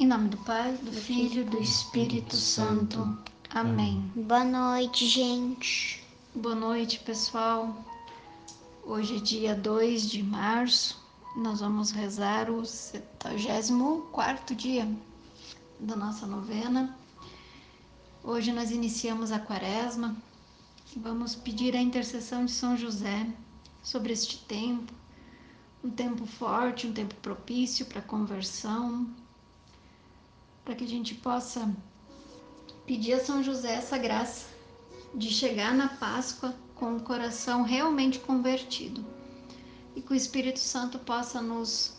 Em nome do Pai, do Filho e do Espírito Santo. Amém. Boa noite, gente. Boa noite, pessoal. Hoje é dia 2 de março. Nós vamos rezar o 74 dia da nossa novena. Hoje nós iniciamos a quaresma. Vamos pedir a intercessão de São José sobre este tempo, um tempo forte, um tempo propício para conversão, para que a gente possa pedir a São José essa graça de chegar na Páscoa com o coração realmente convertido e que o Espírito Santo possa nos,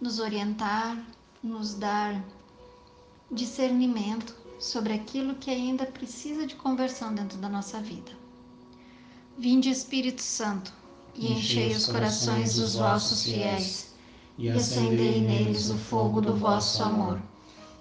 nos orientar, nos dar discernimento sobre aquilo que ainda precisa de conversão dentro da nossa vida. Vinde, Espírito Santo, e enchei os corações dos vossos fiéis, e acendei neles o fogo do vosso amor.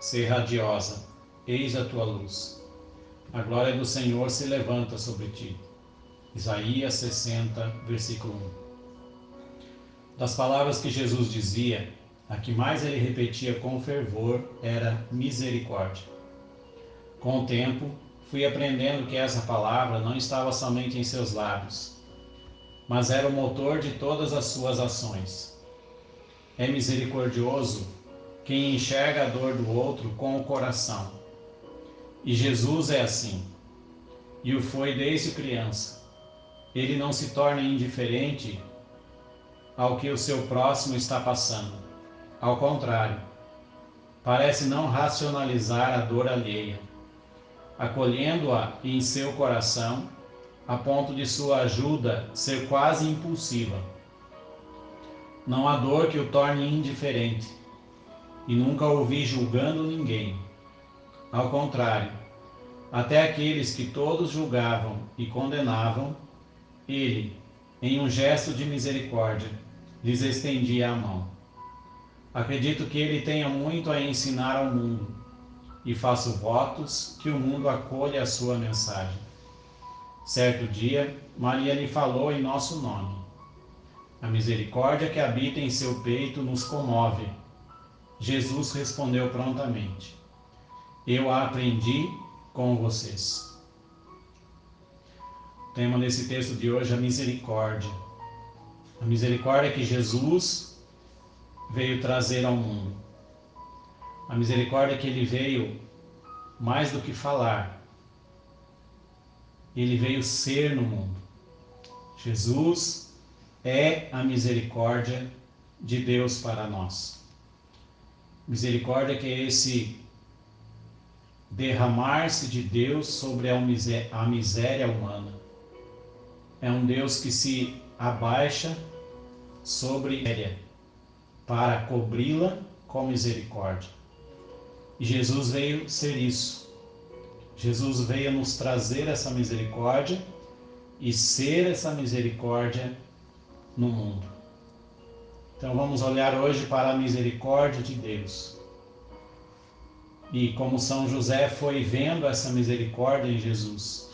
sê radiosa, eis a tua luz. A glória do Senhor se levanta sobre ti. Isaías 60, versículo 1. Das palavras que Jesus dizia, a que mais ele repetia com fervor era misericórdia. Com o tempo, fui aprendendo que essa palavra não estava somente em seus lábios, mas era o motor de todas as suas ações. É misericordioso quem enxerga a dor do outro com o coração. E Jesus é assim, e o foi desde criança ele não se torna indiferente ao que o seu próximo está passando. Ao contrário, parece não racionalizar a dor alheia, acolhendo-a em seu coração, a ponto de sua ajuda ser quase impulsiva. Não há dor que o torne indiferente, e nunca ouvi julgando ninguém. Ao contrário, até aqueles que todos julgavam e condenavam, ele, em um gesto de misericórdia, lhes estendia a mão. Acredito que ele tenha muito a ensinar ao mundo e faço votos que o mundo acolha a sua mensagem. Certo dia, Maria lhe falou em nosso nome. A misericórdia que habita em seu peito nos comove. Jesus respondeu prontamente: Eu a aprendi com vocês tema desse texto de hoje é a misericórdia. A misericórdia que Jesus veio trazer ao mundo. A misericórdia que ele veio mais do que falar. Ele veio ser no mundo. Jesus é a misericórdia de Deus para nós. Misericórdia que é esse derramar-se de Deus sobre a miséria humana é um Deus que se abaixa sobre ela para cobri-la com misericórdia. E Jesus veio ser isso. Jesus veio nos trazer essa misericórdia e ser essa misericórdia no mundo. Então vamos olhar hoje para a misericórdia de Deus. E como São José foi vendo essa misericórdia em Jesus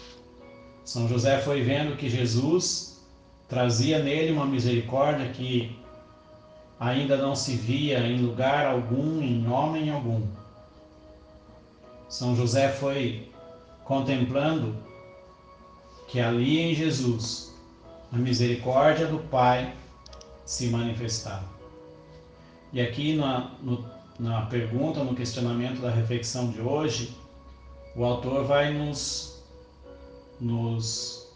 são José foi vendo que Jesus trazia nele uma misericórdia que ainda não se via em lugar algum, em homem algum. São José foi contemplando que ali em Jesus a misericórdia do Pai se manifestava. E aqui na, no, na pergunta, no questionamento da reflexão de hoje, o autor vai nos nos,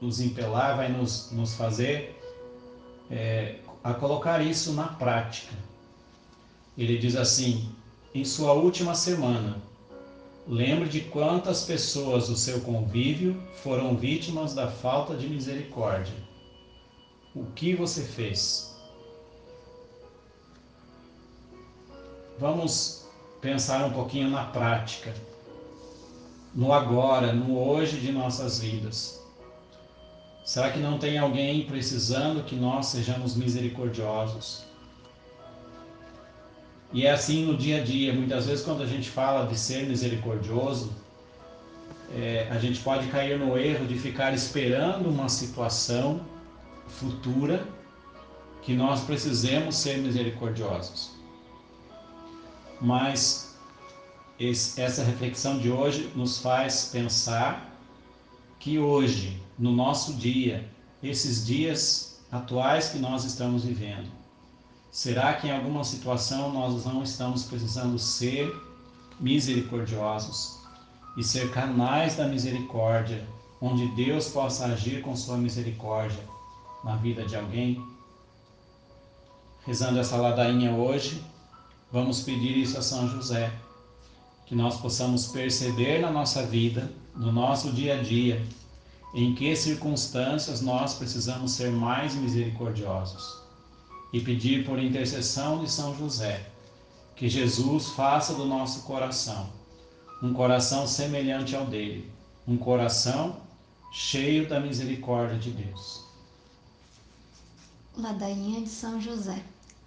nos impelar, vai nos, nos fazer é, a colocar isso na prática. Ele diz assim: em sua última semana, lembre de quantas pessoas do seu convívio foram vítimas da falta de misericórdia. O que você fez? Vamos pensar um pouquinho na prática, no agora, no hoje de nossas vidas. Será que não tem alguém precisando que nós sejamos misericordiosos? E é assim no dia a dia. Muitas vezes, quando a gente fala de ser misericordioso, é, a gente pode cair no erro de ficar esperando uma situação futura que nós precisemos ser misericordiosos. Mas esse, essa reflexão de hoje nos faz pensar que hoje, no nosso dia, esses dias atuais que nós estamos vivendo, será que em alguma situação nós não estamos precisando ser misericordiosos e ser canais da misericórdia, onde Deus possa agir com sua misericórdia na vida de alguém? Rezando essa ladainha hoje, vamos pedir isso a São José, que nós possamos perceber na nossa vida, no nosso dia a dia, em que circunstâncias nós precisamos ser mais misericordiosos e pedir por intercessão de São José que Jesus faça do nosso coração um coração semelhante ao dele, um coração cheio da misericórdia de Deus. Ladainha de São José.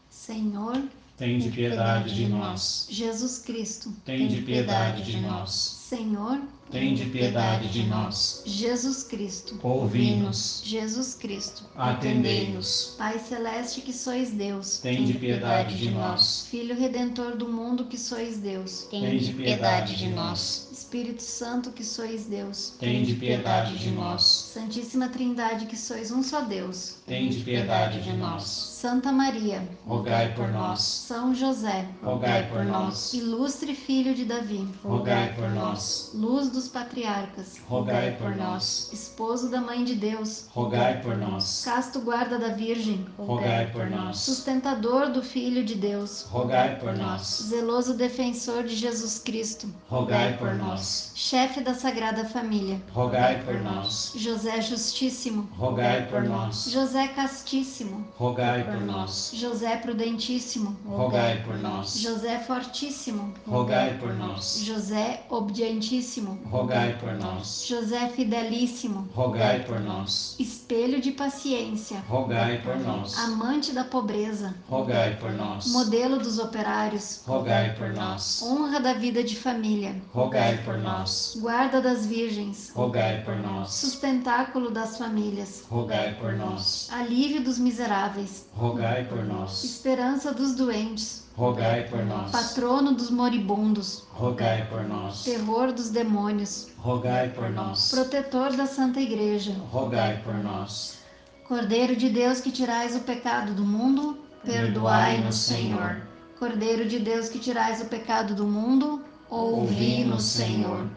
Senhor, tem de piedade de nós. Jesus Cristo, tem de piedade de nós. Senhor, tem de piedade de nós. Jesus Cristo, ouvi-nos. Jesus Cristo, atendei-nos. Pai celeste que sois Deus, tem de piedade de nós. Filho redentor do mundo que sois Deus, tem de piedade de nós. Espírito Santo que sois Deus, tem de piedade de nós. Santíssima Trindade que sois um só Deus, tem de piedade de nós. Santa Maria, rogai por nós. São José, rogai por nós. Ilustre filho de Davi, rogai por nós. Luz dos patriarcas, rogai por nós. Esposo da Mãe de Deus, rogai por nós. Casto guarda da Virgem, rogai por nós. Sustentador do Filho de Deus, rogai por nós. Zeloso defensor de Jesus Cristo, rogai por nós. Chefe da Sagrada Família, rogai por nós. José Justíssimo, rogai por nós. José Castíssimo, rogai por nós. José Prudentíssimo, rogai por nós. José Fortíssimo, rogai por nós. José Obedientíssimo, rogai por nós. José Fidelíssimo, rogai por nós. Espelho de paciência, rogai por nós. Amante da pobreza, rogai por nós. Modelo dos operários, rogai por nós. Honra da vida de família, rogai por nós. Guarda das virgens, rogai por nós. Sustentáculo das famílias, rogai por nós. Alívio dos miseráveis, rogai por nós. Esperança dos doentes, rogai por nós. Patrono dos moribundos, rogai por nós. Terror dos demônios, rogai por nós. Protetor da Santa Igreja, rogai por nós. Cordeiro de Deus que tirais o pecado do mundo, perdoai-nos, Senhor. Cordeiro de Deus que tirais o pecado do mundo, ouvi-nos, Senhor.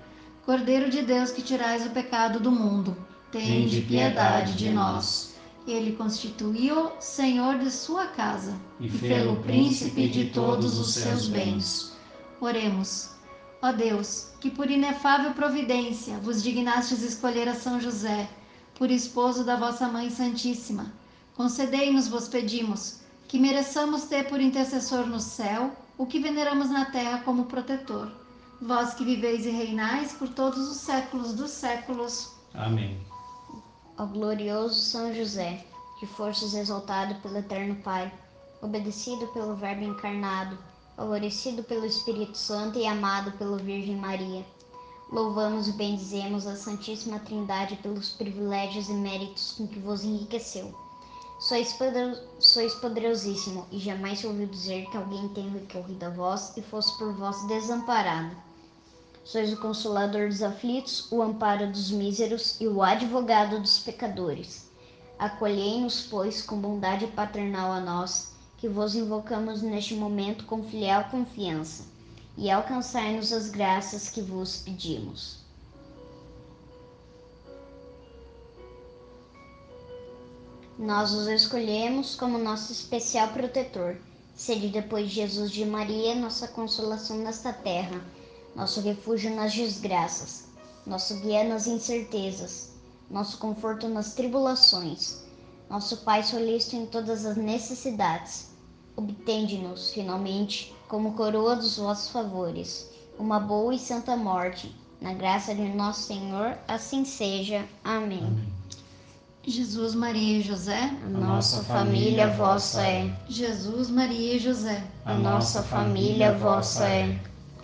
Cordeiro de Deus que tirais o pecado do mundo, tende piedade de nós. Ele constituiu Senhor de sua casa e fê-lo príncipe de todos os seus bens. Oremos. Ó Deus, que por inefável providência vos dignastes escolher a São José, por esposo da vossa Mãe Santíssima, concedei-nos, vos pedimos, que mereçamos ter por intercessor no céu o que veneramos na terra como protetor. Vós que viveis e reinais por todos os séculos dos séculos. Amém. Ó glorioso São José, que fostes exaltado pelo Eterno Pai, obedecido pelo Verbo encarnado, favorecido pelo Espírito Santo e amado pela Virgem Maria. Louvamos e bendizemos a Santíssima Trindade pelos privilégios e méritos com que vos enriqueceu. Sois, poder, sois poderosíssimo, e jamais se ouviu dizer que alguém tenha recorrido a vós e fosse por vós desamparado. Sois o consolador dos aflitos, o amparo dos míseros e o advogado dos pecadores. Acolhei-nos, pois, com bondade paternal a nós, que vos invocamos neste momento com filial confiança, e alcançai-nos as graças que vos pedimos. Nós os escolhemos como nosso especial protetor. Sede depois Jesus de Maria, nossa consolação nesta terra, nosso refúgio nas desgraças, nosso guia nas incertezas, nosso conforto nas tribulações, nosso Pai solícito em todas as necessidades. Obtende-nos, finalmente, como coroa dos vossos favores, uma boa e santa morte. Na graça de nosso Senhor, assim seja. Amém. Amém. Jesus, Maria e José. A nossa família vossa é. Jesus, Maria e José. A nossa família vossa é.